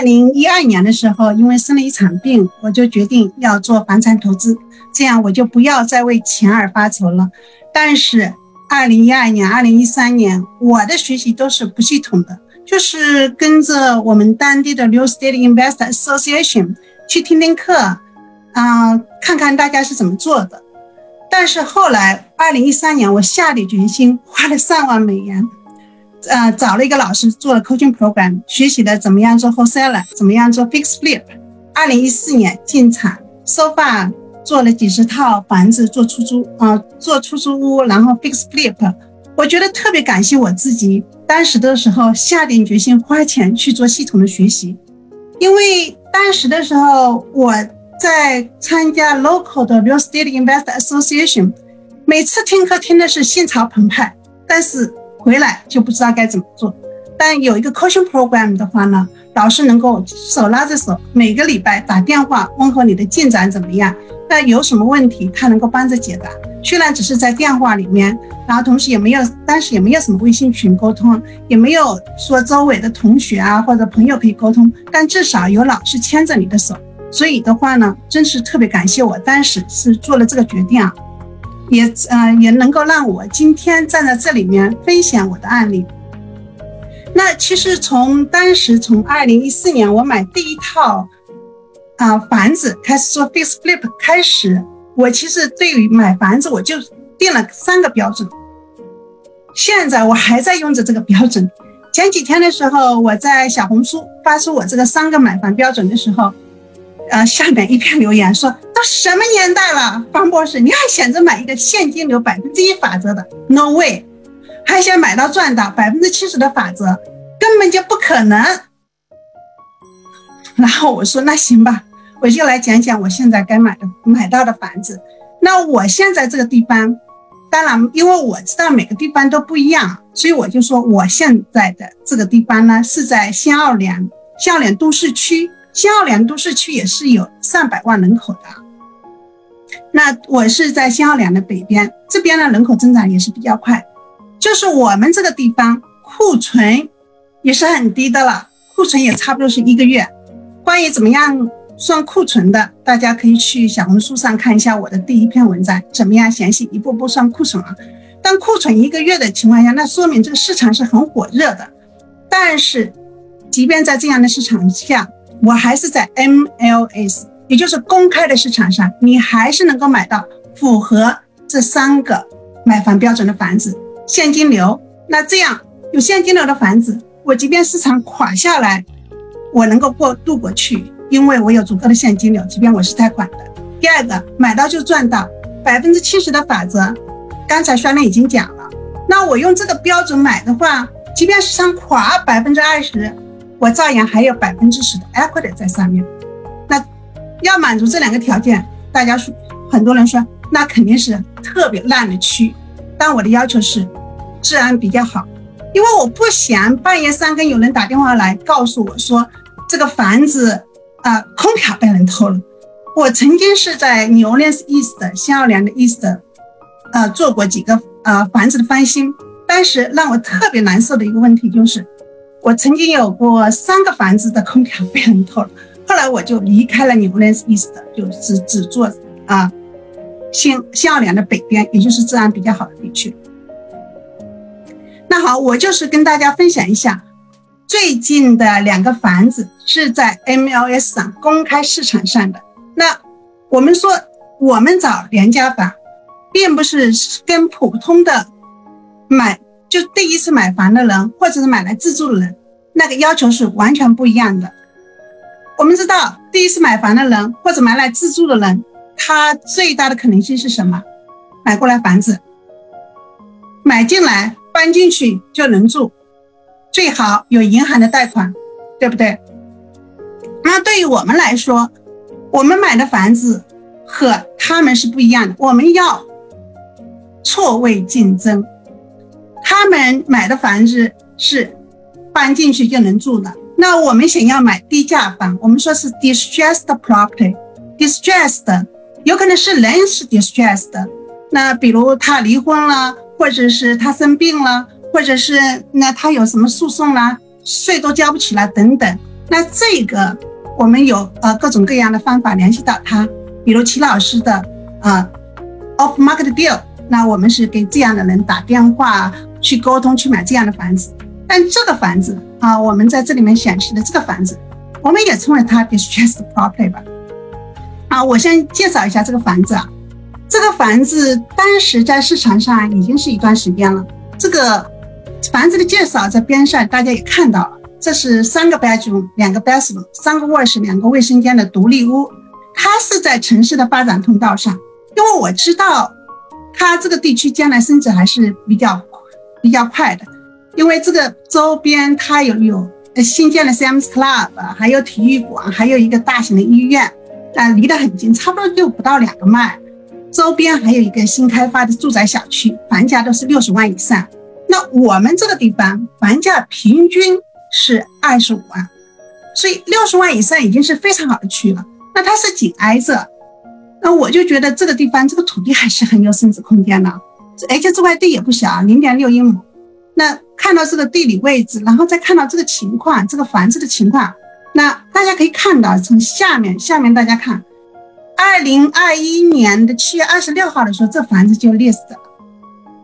二零一二年的时候，因为生了一场病，我就决定要做房产投资，这样我就不要再为钱而发愁了。但是二零一二年、二零一三年，我的学习都是不系统的，就是跟着我们当地的 Real Estate Investor Association 去听听课，啊，看看大家是怎么做的。但是后来二零一三年，我下定决心，花了上万美元。呃，找了一个老师做了 coaching program，学习的怎么样做 wholesaler，怎么样做 fix flip。二零一四年进场，so far 做了几十套房子做出租，啊，做出租屋，然后 fix flip。我觉得特别感谢我自己，当时的时候下定决心花钱去做系统的学习，因为当时的时候我在参加 local 的 real estate investor association，每次听课听的是心潮澎湃，但是。回来就不知道该怎么做，但有一个 coaching program 的话呢，老师能够手拉着手，每个礼拜打电话问候你的进展怎么样，那有什么问题他能够帮着解答。虽然只是在电话里面，然后同时也没有，当时也没有什么微信群沟通，也没有说周围的同学啊或者朋友可以沟通，但至少有老师牵着你的手。所以的话呢，真是特别感谢我当时是做了这个决定啊。也呃也能够让我今天站在这里面分享我的案例。那其实从当时从二零一四年我买第一套啊房子开始做 face flip 开始，我其实对于买房子我就定了三个标准。现在我还在用着这个标准。前几天的时候我在小红书发出我这个三个买房标准的时候。呃，下面一篇留言说：“都什么年代了，方博士，你还想着买一个现金流百分之一法则的？No way！还想买到赚到百分之七十的法则，根本就不可能。”然后我说：“那行吧，我就来讲讲我现在该买的买到的房子。那我现在这个地方，当然，因为我知道每个地方都不一样，所以我就说我现在的这个地方呢，是在新奥良，新奥良都市区。”新奥良都市区也是有上百万人口的，那我是在新奥良的北边，这边呢人口增长也是比较快，就是我们这个地方库存也是很低的了，库存也差不多是一个月。关于怎么样算库存的，大家可以去小红书上看一下我的第一篇文章，怎么样详细一步步算库存啊？当库存一个月的情况下，那说明这个市场是很火热的。但是，即便在这样的市场下，我还是在 MLS，也就是公开的市场上，你还是能够买到符合这三个买房标准的房子，现金流。那这样有现金流的房子，我即便市场垮下来，我能够过渡过去，因为我有足够的现金流，即便我是贷款的。第二个，买到就赚到，百分之七十的法则，刚才双亮已经讲了。那我用这个标准买的话，即便市场垮百分之二十。我照样还有百分之十的 equity 在上面，那要满足这两个条件，大家说，很多人说那肯定是特别烂的区，但我的要求是治安比较好，因为我不想半夜三更有人打电话来告诉我说这个房子啊空调被人偷了。我曾经是在 New less east 新奥良的 East，呃做过几个呃房子的翻新，当时让我特别难受的一个问题就是。我曾经有过三个房子的空调被人偷了，后来我就离开了纽伦斯 East，就只只做啊新新奥良的北边，也就是治安比较好的地区。那好，我就是跟大家分享一下最近的两个房子是在 MLS 上公开市场上的。那我们说，我们找廉价房，并不是跟普通的买。就第一次买房的人，或者是买来自住的人，那个要求是完全不一样的。我们知道，第一次买房的人或者买来自住的人，他最大的可能性是什么？买过来房子，买进来搬进去就能住，最好有银行的贷款，对不对？那对于我们来说，我们买的房子和他们是不一样的，我们要错位竞争。他们买的房子是搬进去就能住的，那我们想要买低价房，我们说是 distressed property，distressed 有可能是人是 distressed，那比如他离婚了，或者是他生病了，或者是那他有什么诉讼啦，税都交不起来等等，那这个我们有呃各种各样的方法联系到他，比如齐老师的呃 off market deal，那我们是给这样的人打电话去沟通去买这样的房子。但这个房子啊，我们在这里面显示的这个房子，我们也称为它 distressed property 吧。啊，我先介绍一下这个房子啊。这个房子当时在市场上已经是一段时间了。这个房子的介绍在边上大家也看到了，这是三个 bedroom，两个 bathroom，三个卧室，两个卫生间的独立屋。它是在城市的发展通道上，因为我知道它这个地区将来升值还是比较比较快的，因为这个周边它有有新建的 Sam's Club，还有体育馆，还有一个大型的医院。啊，离得很近，差不多就不到两个迈。周边还有一个新开发的住宅小区，房价都是六十万以上。那我们这个地方房价平均是二十五万，所以六十万以上已经是非常好的区了。那它是紧挨着，那我就觉得这个地方这个土地还是很有升值空间的，而且这块地也不小，零点六英亩。那看到这个地理位置，然后再看到这个情况，这个房子的情况。那大家可以看到，从下面下面大家看，二零二一年的七月二十六号的时候，这房子就 list 了。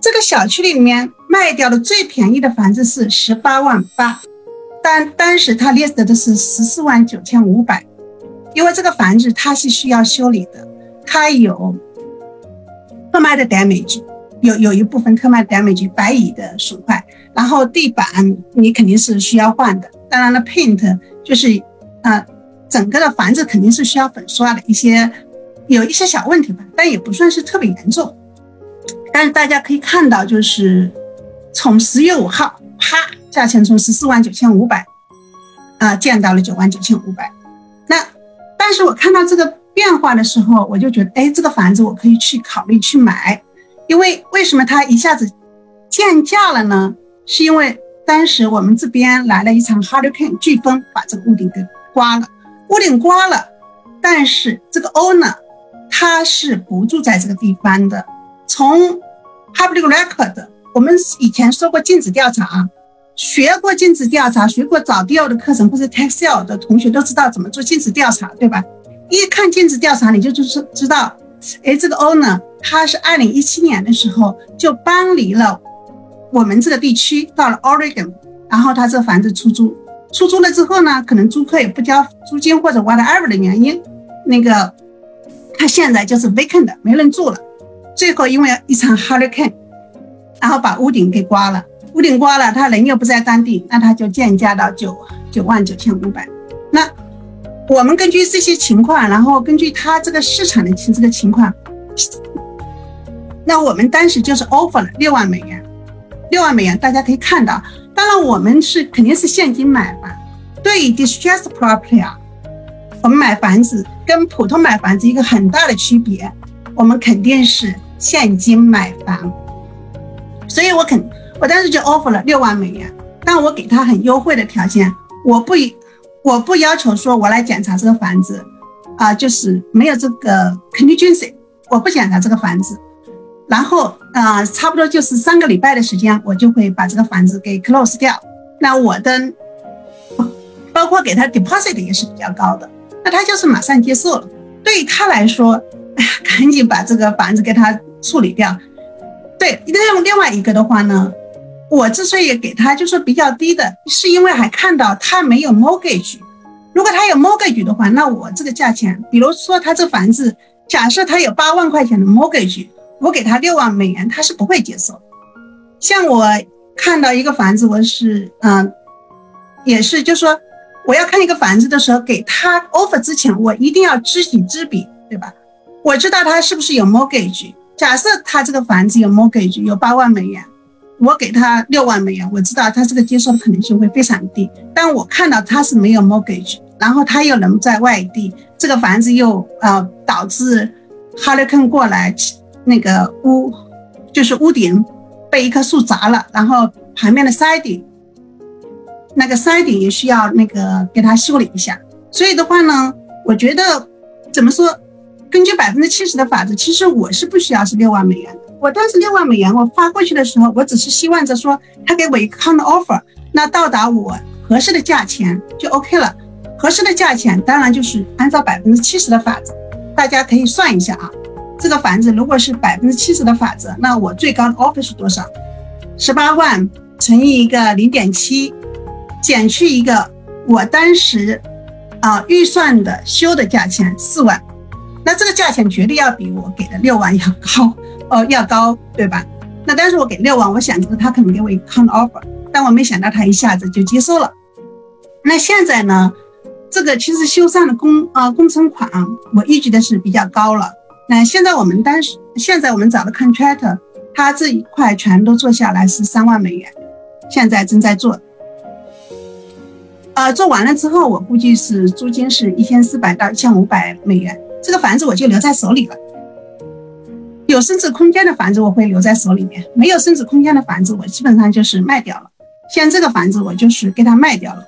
这个小区里面卖掉的最便宜的房子是十八万八，但当时他 list 的是十四万九千五百，因为这个房子它是需要修理的，它有特卖的 damage，有有一部分特卖 damage 白蚁的损坏，然后地板你肯定是需要换的，当然了 paint。就是，啊，整个的房子肯定是需要粉刷的，一些有一些小问题吧，但也不算是特别严重。但是大家可以看到，就是从十月五号，啪，价钱从十四万九千五百，啊，降到了九万九千五百。那，但是我看到这个变化的时候，我就觉得，哎，这个房子我可以去考虑去买，因为为什么它一下子降价了呢？是因为。当时我们这边来了一场 hurricane 飓风，把这个屋顶给刮了。屋顶刮了，但是这个 owner 他是不住在这个地方的。从 public record，我们以前说过禁止调查，学过禁止调查，学过找 deal 的课程或者 tax sale 的同学都知道怎么做禁止调查，对吧？一看禁止调查，你就就是知道，哎，这个 owner 他是二零一七年的时候就搬离了。我们这个地区到了 Oregon，然后他这房子出租，出租了之后呢，可能租客也不交租金或者 whatever 的原因，那个他现在就是 vacant，没人住了。最后因为一场 hurricane，然后把屋顶给刮了，屋顶刮了，他人又不在当地，那他就降价到九九万九千五百。那我们根据这些情况，然后根据他这个市场的情这个情况，那我们当时就是 offer 了六万美元。六万美元，大家可以看到。当然，我们是肯定是现金买房。对于 distressed property 啊，我们买房子跟普通买房子一个很大的区别，我们肯定是现金买房。所以我肯，我当时就 offer 了六万美元，但我给他很优惠的条件，我不，我不要求说我来检查这个房子，啊，就是没有这个 contingency，我不检查这个房子。然后啊，差不多就是三个礼拜的时间，我就会把这个房子给 close 掉。那我的包括给他 deposit 也是比较高的，那他就是马上接受了。对于他来说，哎呀，赶紧把这个房子给他处理掉。对，另外另外一个的话呢，我之所以给他就是比较低的，是因为还看到他没有 mortgage。如果他有 mortgage 的话，那我这个价钱，比如说他这房子，假设他有八万块钱的 mortgage。我给他六万美元，他是不会接受。像我看到一个房子，我是嗯，也是，就说我要看一个房子的时候，给他 offer 之前，我一定要知己知彼，对吧？我知道他是不是有 mortgage。假设他这个房子有 mortgage，有八万美元，我给他六万美元，我知道他这个接受的可能性会非常低。但我看到他是没有 mortgage，然后他又人在外地，这个房子又呃导致 hurricane 过来。那个屋就是屋顶被一棵树砸了，然后旁边的山顶，那个山顶也需要那个给它修理一下。所以的话呢，我觉得怎么说，根据百分之七十的法则，其实我是不需要是六万美元的。我当时六万美元我发过去的时候，我只是希望着说他给我一个 counter offer，那到达我合适的价钱就 OK 了。合适的价钱当然就是按照百分之七十的法则，大家可以算一下啊。这个房子如果是百分之七十的法则，那我最高的 offer 是多少？十八万乘以一个零点七，减去一个我当时啊预算的修的价钱四万，那这个价钱绝对要比我给的六万要高哦，要高对吧？那当时我给六万，我想着他可能给我一个 counter offer，但我没想到他一下子就接受了。那现在呢？这个其实修缮的工啊工程款，我预计的是比较高了。那现在我们当时现在我们找的 contractor，他这一块全都做下来是三万美元，现在正在做。呃，做完了之后，我估计是租金是一千四百到一千五百美元，这个房子我就留在手里了。有升值空间的房子我会留在手里面，没有升值空间的房子我基本上就是卖掉了。像这个房子我就是给它卖掉了。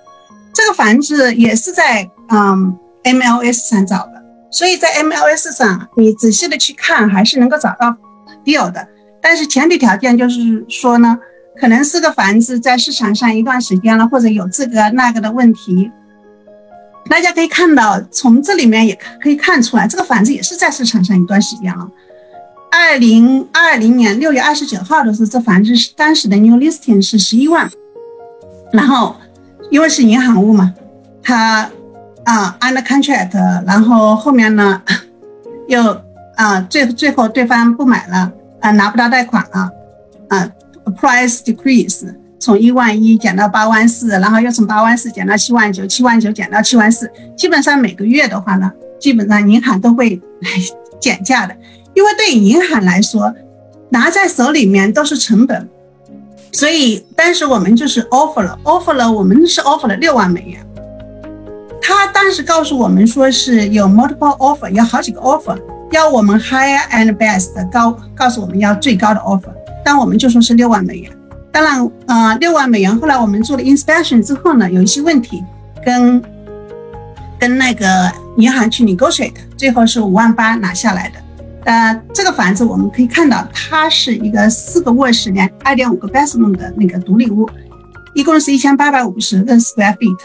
这个房子也是在嗯 MLS 上找的，所以在 MLS 上你仔细的去看还是能够找到 deal 的，但是前提条件就是说呢，可能是个房子在市场上一段时间了，或者有这个那个的问题。大家可以看到，从这里面也可以看出来，这个房子也是在市场上一段时间了。二零二零年六月二十九号的时候，这房子是当时的 new listing 是十一万，然后。因为是银行屋嘛，它啊 under contract，然后后面呢又啊最最后对方不买了啊拿不到贷款了啊 price decrease 从一万一减到八万四，然后又从八万四减到七万九，七万九减到七万四，基本上每个月的话呢，基本上银行都会来 减价的，因为对银行来说拿在手里面都是成本。所以当时我们就是 offer 了，offer 了，我们是 offer 了六万美元。他当时告诉我们说是有 multiple offer，有好几个 offer，要我们 higher and best 高，告诉我们要最高的 offer，但我们就说是六万美元。当然，呃，六万美元。后来我们做了 inspection 之后呢，有一些问题，跟跟那个银行去 negotiate，最后是五万八拿下来的。呃，这个房子我们可以看到，它是一个四个卧室、两二点五个 bathroom 的那个独立屋，一共是一千八百五十个 square feet。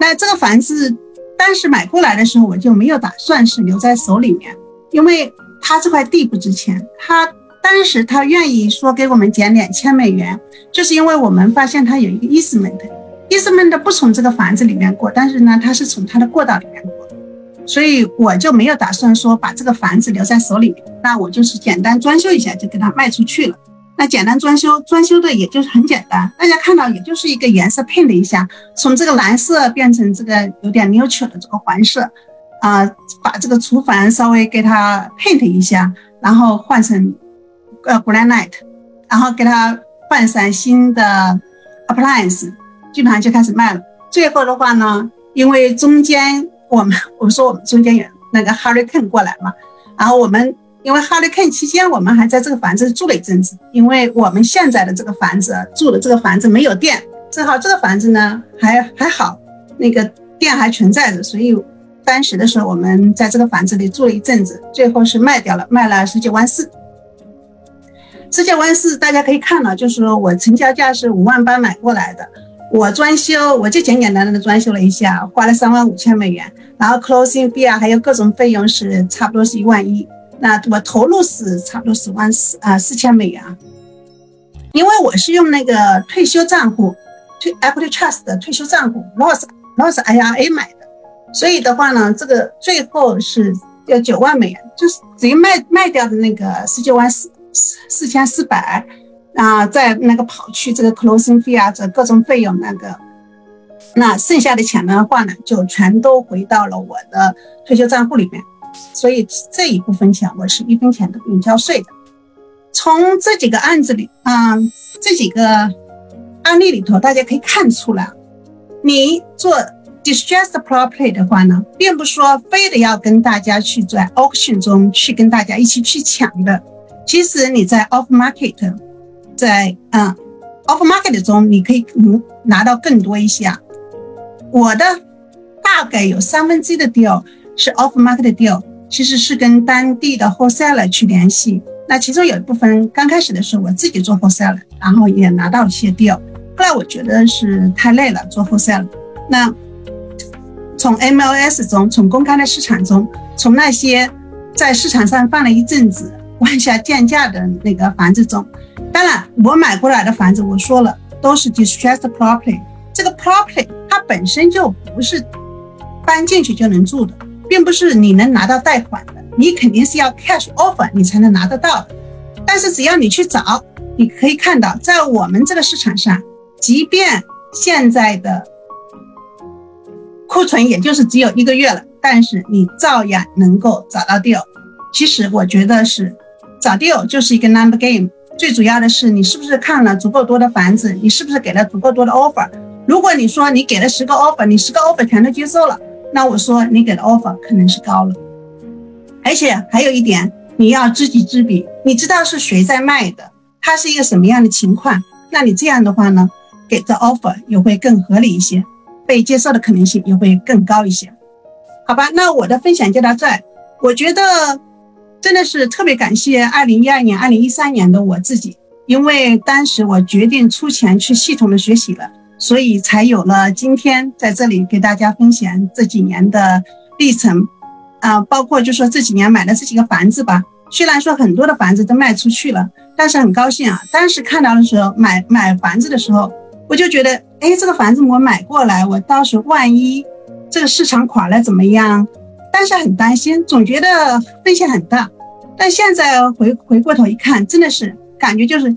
那这个房子当时买过来的时候，我就没有打算是留在手里面，因为他这块地不值钱。他当时他愿意说给我们减两千美元，就是因为我们发现他有一个 easement，easement 不从这个房子里面过，但是呢，它是从它的过道里面过。所以我就没有打算说把这个房子留在手里面，那我就是简单装修一下就给它卖出去了。那简单装修，装修的也就是很简单，大家看到也就是一个颜色配了一下，从这个蓝色变成这个有点 neutral 的这个黄色，啊，把这个厨房稍微给它 paint 一下，然后换成呃 granite，然后给它换上新的 appliance，基本上就开始卖了。最后的话呢，因为中间。我们我们说我们中间有那个 hurricane 过来嘛，然后我们因为 hurricane 期间，我们还在这个房子住了一阵子，因为我们现在的这个房子住的这个房子没有电，正好这个房子呢还还好，那个电还存在着，所以当时的时候我们在这个房子里住了一阵子，最后是卖掉了，卖了十九万四。十九万四大家可以看到，就是说我成交价是五万八买过来的。我装修，我就简简单单的装修了一下，花了三万五千美元，然后 closing fee 啊，还有各种费用是差不多是一万一。那我投入是差不多十万四啊四千美元。因为我是用那个退休账户，退 Equity Trust 的退休账户，Roth Roth IRA 买的，所以的话呢，这个最后是要九万美元，就是等于卖卖掉的那个十九万四四千四百。啊，在那个跑去这个 closing fee 啊，这各种费用那个，那剩下的钱的话呢，就全都回到了我的退休账户里面，所以这一部分钱我是一分钱都不用交税的。从这几个案子里，啊，这几个案例里头，大家可以看出来，你做 distressed property 的话呢，并不说非得要跟大家去在 auction 中去跟大家一起去抢的，其实你在 off market。在嗯，off market 中，你可以嗯拿到更多一些啊。我的大概有三分之一的 deal 是 off market deal，其实是跟当地的 wholesaler 去联系。那其中有一部分刚开始的时候我自己做 wholesaler，然后也拿到一些 deal。后来我觉得是太累了做 wholesaler。那从 MLS 中，从公开的市场中，从那些在市场上放了一阵子、往下降价的那个房子中。当然，我买过来的房子，我说了都是 distressed property。这个 property 它本身就不是搬进去就能住的，并不是你能拿到贷款的，你肯定是要 cash offer 你才能拿得到的。但是只要你去找，你可以看到，在我们这个市场上，即便现在的库存也就是只有一个月了，但是你照样能够找到 deal。其实我觉得是找 deal 就是一个 number game。最主要的是，你是不是看了足够多的房子？你是不是给了足够多的 offer？如果你说你给了十个 offer，你十个 offer 全都接受了，那我说你给的 offer 可能是高了。而且还有一点，你要知己知彼，你知道是谁在卖的，他是一个什么样的情况，那你这样的话呢，给的 offer 也会更合理一些，被接受的可能性也会更高一些。好吧，那我的分享就到这。我觉得。真的是特别感谢二零一二年、二零一三年的我自己，因为当时我决定出钱去系统的学习了，所以才有了今天在这里给大家分享这几年的历程，啊，包括就说这几年买的这几个房子吧。虽然说很多的房子都卖出去了，但是很高兴啊。当时看到的时候，买买房子的时候，我就觉得，哎，这个房子我买过来，我到时候万一这个市场垮了怎么样？但是很担心，总觉得风险很大。但现在回回过头一看，真的是感觉就是，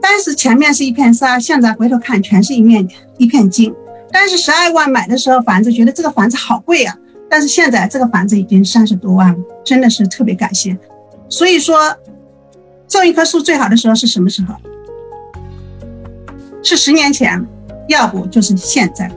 当时前面是一片沙，现在回头看全是一面一片金。当时十二万买的时候房子，觉得这个房子好贵啊。但是现在这个房子已经三十多万了，真的是特别感谢。所以说，种一棵树最好的时候是什么时候？是十年前，要不就是现在。